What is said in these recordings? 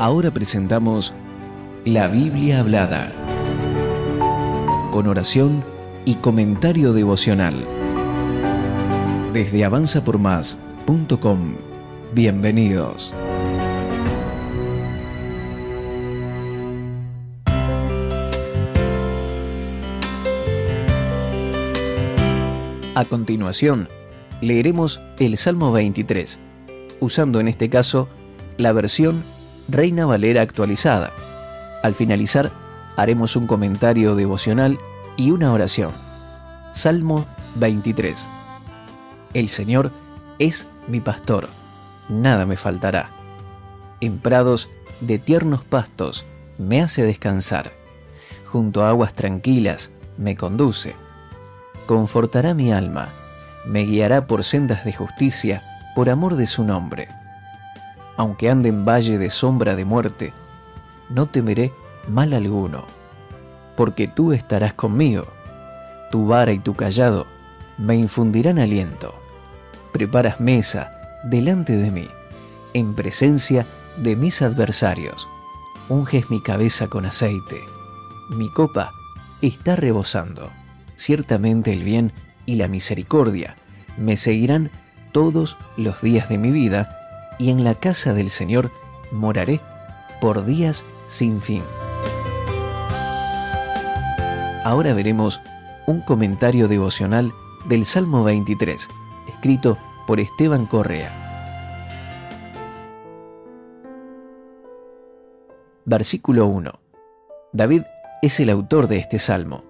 Ahora presentamos la Biblia hablada, con oración y comentario devocional. Desde avanzapormás.com, bienvenidos. A continuación, leeremos el Salmo 23, usando en este caso la versión Reina Valera actualizada. Al finalizar, haremos un comentario devocional y una oración. Salmo 23. El Señor es mi pastor, nada me faltará. En prados de tiernos pastos me hace descansar. Junto a aguas tranquilas me conduce confortará mi alma, me guiará por sendas de justicia, por amor de su nombre. Aunque ande en valle de sombra de muerte, no temeré mal alguno, porque tú estarás conmigo. Tu vara y tu callado me infundirán aliento. Preparas mesa delante de mí, en presencia de mis adversarios. Unges mi cabeza con aceite. Mi copa está rebosando ciertamente el bien y la misericordia me seguirán todos los días de mi vida, y en la casa del Señor moraré por días sin fin. Ahora veremos un comentario devocional del Salmo 23, escrito por Esteban Correa. Versículo 1. David es el autor de este salmo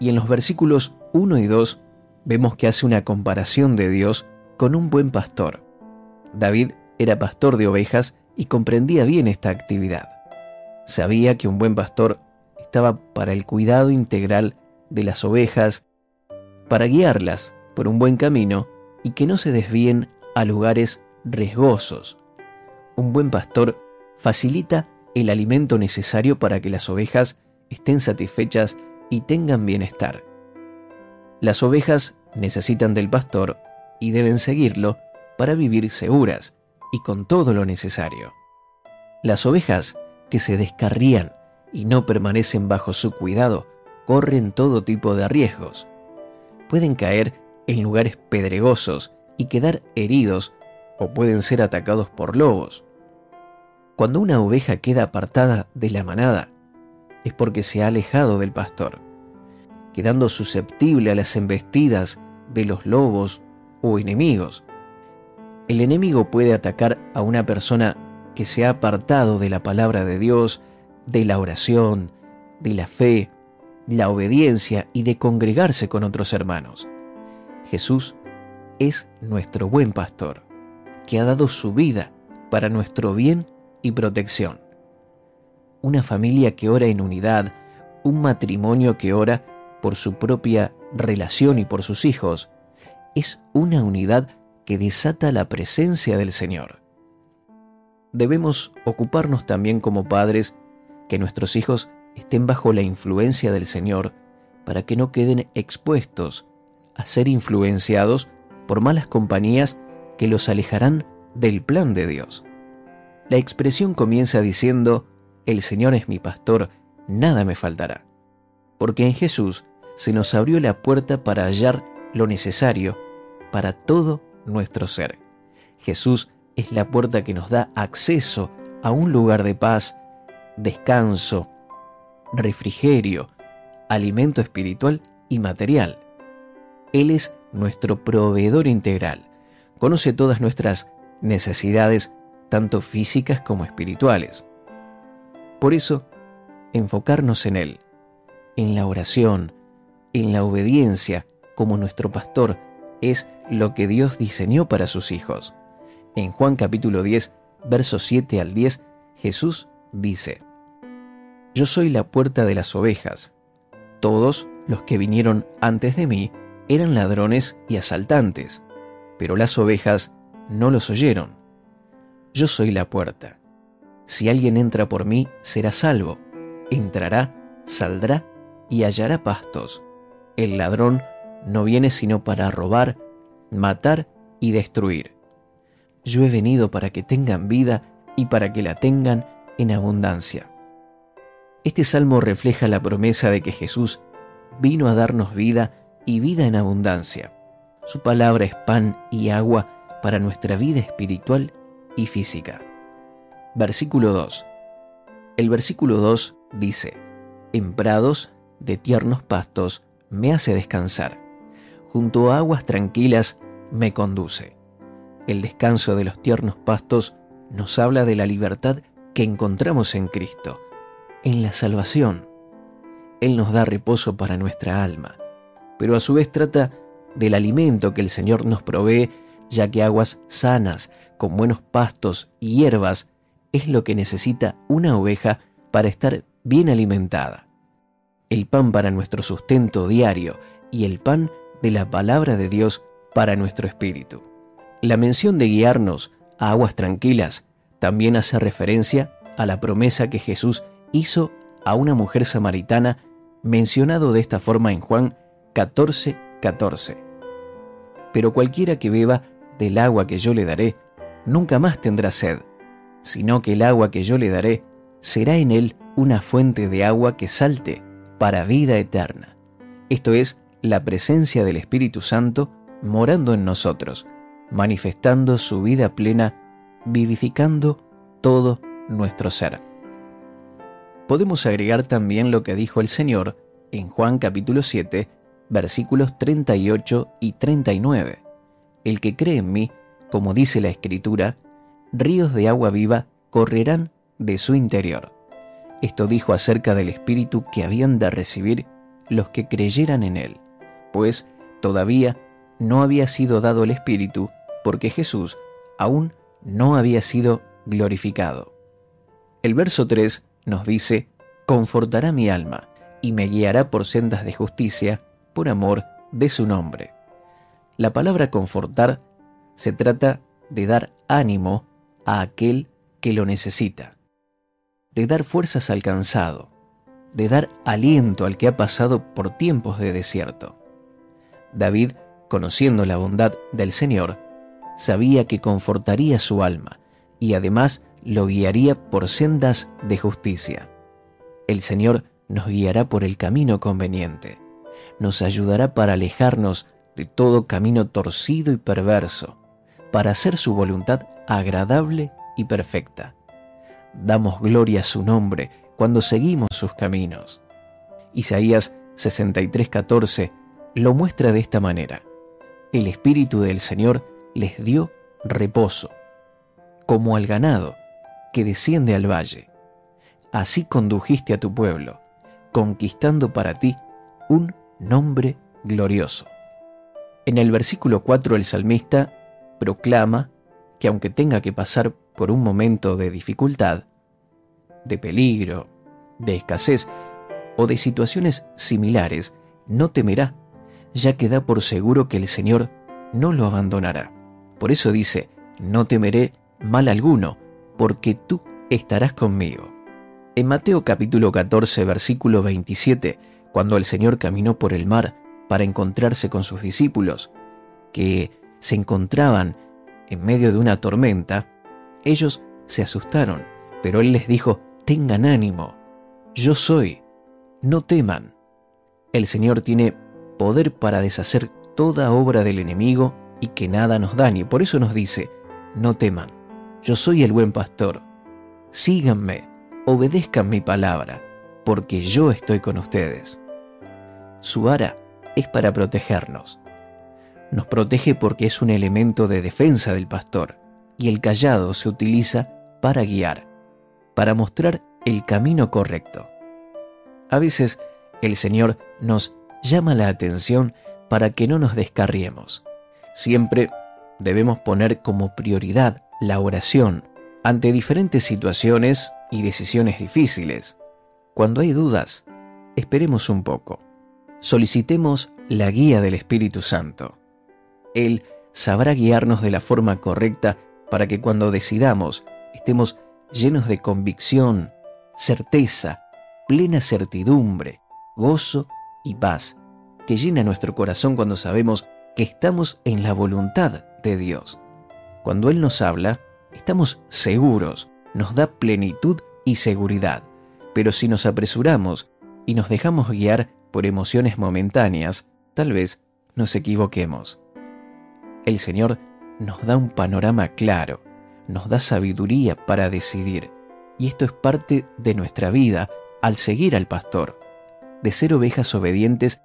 y en los versículos 1 y 2 vemos que hace una comparación de Dios con un buen pastor. David era pastor de ovejas y comprendía bien esta actividad. Sabía que un buen pastor estaba para el cuidado integral de las ovejas, para guiarlas por un buen camino y que no se desvíen a lugares riesgosos. Un buen pastor facilita el alimento necesario para que las ovejas estén satisfechas y tengan bienestar. Las ovejas necesitan del pastor y deben seguirlo para vivir seguras y con todo lo necesario. Las ovejas que se descarrían y no permanecen bajo su cuidado corren todo tipo de riesgos. Pueden caer en lugares pedregosos y quedar heridos o pueden ser atacados por lobos. Cuando una oveja queda apartada de la manada, es porque se ha alejado del pastor, quedando susceptible a las embestidas de los lobos o enemigos. El enemigo puede atacar a una persona que se ha apartado de la palabra de Dios, de la oración, de la fe, la obediencia y de congregarse con otros hermanos. Jesús es nuestro buen pastor, que ha dado su vida para nuestro bien y protección una familia que ora en unidad, un matrimonio que ora por su propia relación y por sus hijos, es una unidad que desata la presencia del Señor. Debemos ocuparnos también como padres que nuestros hijos estén bajo la influencia del Señor para que no queden expuestos a ser influenciados por malas compañías que los alejarán del plan de Dios. La expresión comienza diciendo, el Señor es mi pastor, nada me faltará. Porque en Jesús se nos abrió la puerta para hallar lo necesario para todo nuestro ser. Jesús es la puerta que nos da acceso a un lugar de paz, descanso, refrigerio, alimento espiritual y material. Él es nuestro proveedor integral. Conoce todas nuestras necesidades, tanto físicas como espirituales. Por eso, enfocarnos en Él, en la oración, en la obediencia como nuestro pastor, es lo que Dios diseñó para sus hijos. En Juan capítulo 10, versos 7 al 10, Jesús dice, Yo soy la puerta de las ovejas. Todos los que vinieron antes de mí eran ladrones y asaltantes, pero las ovejas no los oyeron. Yo soy la puerta. Si alguien entra por mí, será salvo. Entrará, saldrá y hallará pastos. El ladrón no viene sino para robar, matar y destruir. Yo he venido para que tengan vida y para que la tengan en abundancia. Este salmo refleja la promesa de que Jesús vino a darnos vida y vida en abundancia. Su palabra es pan y agua para nuestra vida espiritual y física. Versículo 2. El versículo 2 dice, En prados de tiernos pastos me hace descansar, junto a aguas tranquilas me conduce. El descanso de los tiernos pastos nos habla de la libertad que encontramos en Cristo, en la salvación. Él nos da reposo para nuestra alma, pero a su vez trata del alimento que el Señor nos provee, ya que aguas sanas, con buenos pastos y hierbas, es lo que necesita una oveja para estar bien alimentada. El pan para nuestro sustento diario y el pan de la palabra de Dios para nuestro espíritu. La mención de guiarnos a aguas tranquilas también hace referencia a la promesa que Jesús hizo a una mujer samaritana mencionado de esta forma en Juan 14, 14. Pero cualquiera que beba del agua que yo le daré, nunca más tendrá sed, sino que el agua que yo le daré será en él una fuente de agua que salte para vida eterna. Esto es la presencia del Espíritu Santo morando en nosotros, manifestando su vida plena, vivificando todo nuestro ser. Podemos agregar también lo que dijo el Señor en Juan capítulo 7, versículos 38 y 39. El que cree en mí, como dice la Escritura, ríos de agua viva correrán de su interior. Esto dijo acerca del Espíritu que habían de recibir los que creyeran en Él, pues todavía no había sido dado el Espíritu porque Jesús aún no había sido glorificado. El verso 3 nos dice, confortará mi alma y me guiará por sendas de justicia por amor de su nombre. La palabra confortar se trata de dar ánimo a aquel que lo necesita, de dar fuerzas al cansado, de dar aliento al que ha pasado por tiempos de desierto. David, conociendo la bondad del Señor, sabía que confortaría su alma y además lo guiaría por sendas de justicia. El Señor nos guiará por el camino conveniente, nos ayudará para alejarnos de todo camino torcido y perverso, para hacer su voluntad agradable y perfecta. Damos gloria a su nombre cuando seguimos sus caminos. Isaías 63:14 lo muestra de esta manera. El Espíritu del Señor les dio reposo, como al ganado que desciende al valle. Así condujiste a tu pueblo, conquistando para ti un nombre glorioso. En el versículo 4 el salmista proclama que aunque tenga que pasar por un momento de dificultad, de peligro, de escasez o de situaciones similares, no temerá, ya que da por seguro que el Señor no lo abandonará. Por eso dice, no temeré mal alguno, porque tú estarás conmigo. En Mateo capítulo 14, versículo 27, cuando el Señor caminó por el mar para encontrarse con sus discípulos, que se encontraban en medio de una tormenta, ellos se asustaron, pero Él les dijo, tengan ánimo, yo soy, no teman. El Señor tiene poder para deshacer toda obra del enemigo y que nada nos dañe. Por eso nos dice, no teman, yo soy el buen pastor, síganme, obedezcan mi palabra, porque yo estoy con ustedes. Su ara es para protegernos. Nos protege porque es un elemento de defensa del pastor y el callado se utiliza para guiar, para mostrar el camino correcto. A veces el Señor nos llama la atención para que no nos descarriemos. Siempre debemos poner como prioridad la oración ante diferentes situaciones y decisiones difíciles. Cuando hay dudas, esperemos un poco solicitemos la guía del Espíritu Santo. Él sabrá guiarnos de la forma correcta para que cuando decidamos estemos llenos de convicción, certeza, plena certidumbre, gozo y paz, que llena nuestro corazón cuando sabemos que estamos en la voluntad de Dios. Cuando Él nos habla, estamos seguros, nos da plenitud y seguridad. Pero si nos apresuramos y nos dejamos guiar por emociones momentáneas, tal vez nos equivoquemos. El Señor nos da un panorama claro, nos da sabiduría para decidir, y esto es parte de nuestra vida al seguir al pastor, de ser ovejas obedientes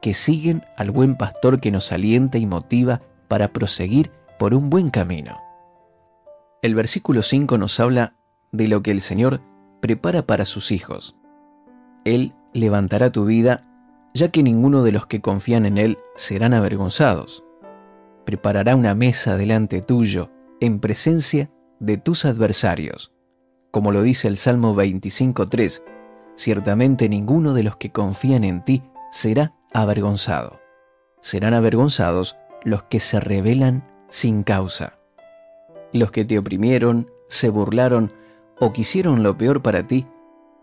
que siguen al buen pastor que nos alienta y motiva para proseguir por un buen camino. El versículo 5 nos habla de lo que el Señor prepara para sus hijos. Él levantará tu vida, ya que ninguno de los que confían en Él serán avergonzados. Preparará una mesa delante tuyo, en presencia de tus adversarios. Como lo dice el Salmo 25.3, ciertamente ninguno de los que confían en ti será avergonzado. Serán avergonzados los que se rebelan sin causa. Los que te oprimieron, se burlaron o quisieron lo peor para ti,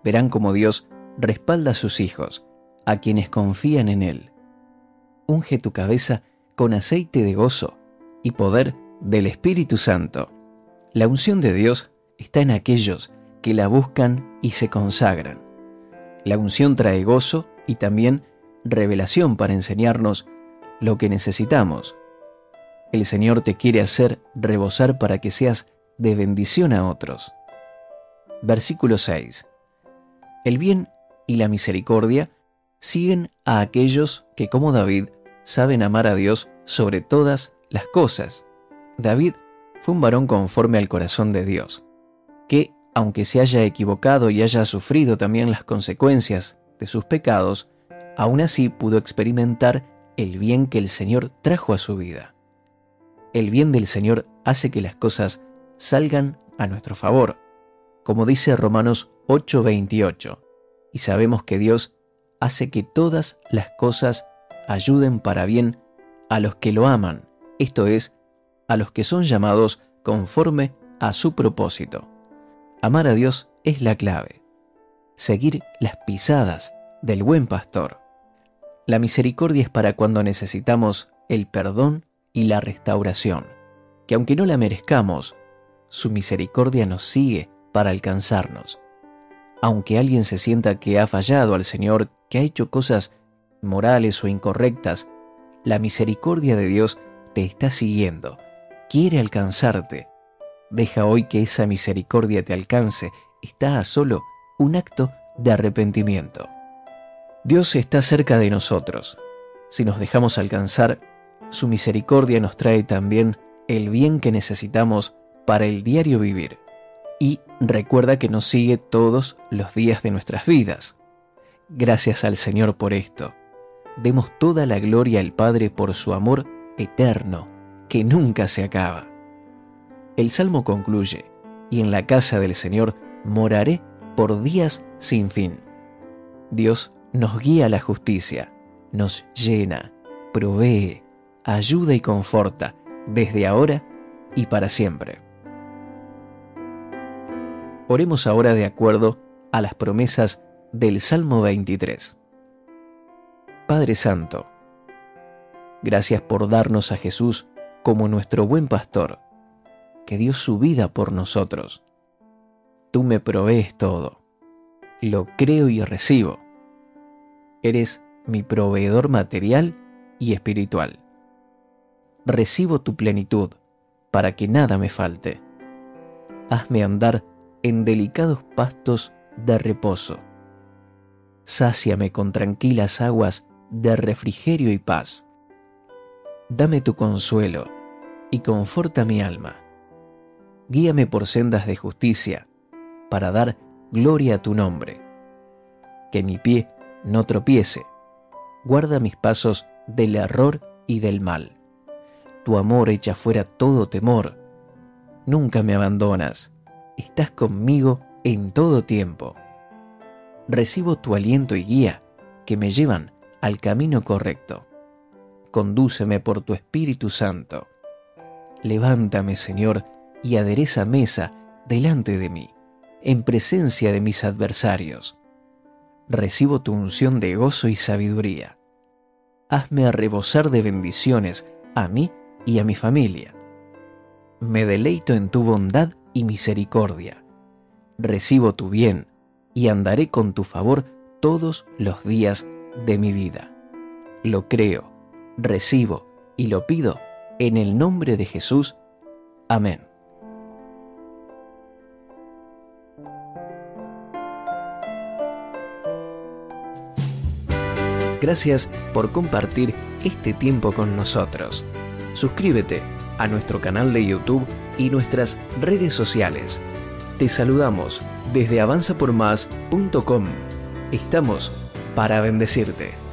verán como Dios respalda a sus hijos, a quienes confían en Él. Unge tu cabeza con aceite de gozo y poder del Espíritu Santo. La unción de Dios está en aquellos que la buscan y se consagran. La unción trae gozo y también revelación para enseñarnos lo que necesitamos. El Señor te quiere hacer rebosar para que seas de bendición a otros. Versículo 6. El bien y la misericordia siguen a aquellos que como David saben amar a Dios sobre todas las cosas. David fue un varón conforme al corazón de Dios, que, aunque se haya equivocado y haya sufrido también las consecuencias de sus pecados, aún así pudo experimentar el bien que el Señor trajo a su vida. El bien del Señor hace que las cosas salgan a nuestro favor, como dice Romanos 8:28, y sabemos que Dios hace que todas las cosas ayuden para bien a los que lo aman, esto es, a los que son llamados conforme a su propósito. Amar a Dios es la clave. Seguir las pisadas del buen pastor. La misericordia es para cuando necesitamos el perdón y la restauración, que aunque no la merezcamos, su misericordia nos sigue para alcanzarnos. Aunque alguien se sienta que ha fallado al Señor, que ha hecho cosas morales o incorrectas, la misericordia de Dios te está siguiendo, quiere alcanzarte. Deja hoy que esa misericordia te alcance, está a solo un acto de arrepentimiento. Dios está cerca de nosotros. Si nos dejamos alcanzar, su misericordia nos trae también el bien que necesitamos para el diario vivir. Y recuerda que nos sigue todos los días de nuestras vidas. Gracias al Señor por esto. Demos toda la gloria al Padre por su amor eterno, que nunca se acaba. El Salmo concluye, y en la casa del Señor moraré por días sin fin. Dios nos guía a la justicia, nos llena, provee, ayuda y conforta desde ahora y para siempre. Oremos ahora de acuerdo a las promesas del Salmo 23. Padre Santo, gracias por darnos a Jesús como nuestro buen pastor, que dio su vida por nosotros. Tú me provees todo. Lo creo y recibo Eres mi proveedor material y espiritual. Recibo tu plenitud para que nada me falte. Hazme andar en delicados pastos de reposo. Sáciame con tranquilas aguas de refrigerio y paz. Dame tu consuelo y conforta mi alma. Guíame por sendas de justicia para dar gloria a tu nombre. Que mi pie no tropiece. Guarda mis pasos del error y del mal. Tu amor echa fuera todo temor. Nunca me abandonas. Estás conmigo en todo tiempo. Recibo tu aliento y guía que me llevan al camino correcto. Condúceme por tu Espíritu Santo. Levántame, Señor, y adereza mesa delante de mí, en presencia de mis adversarios recibo tu unción de gozo y sabiduría. Hazme rebosar de bendiciones a mí y a mi familia. Me deleito en tu bondad y misericordia. recibo tu bien y andaré con tu favor todos los días de mi vida. Lo creo, recibo y lo pido en el nombre de Jesús. Amén. Gracias por compartir este tiempo con nosotros. Suscríbete a nuestro canal de YouTube y nuestras redes sociales. Te saludamos desde avanzapormás.com. Estamos para bendecirte.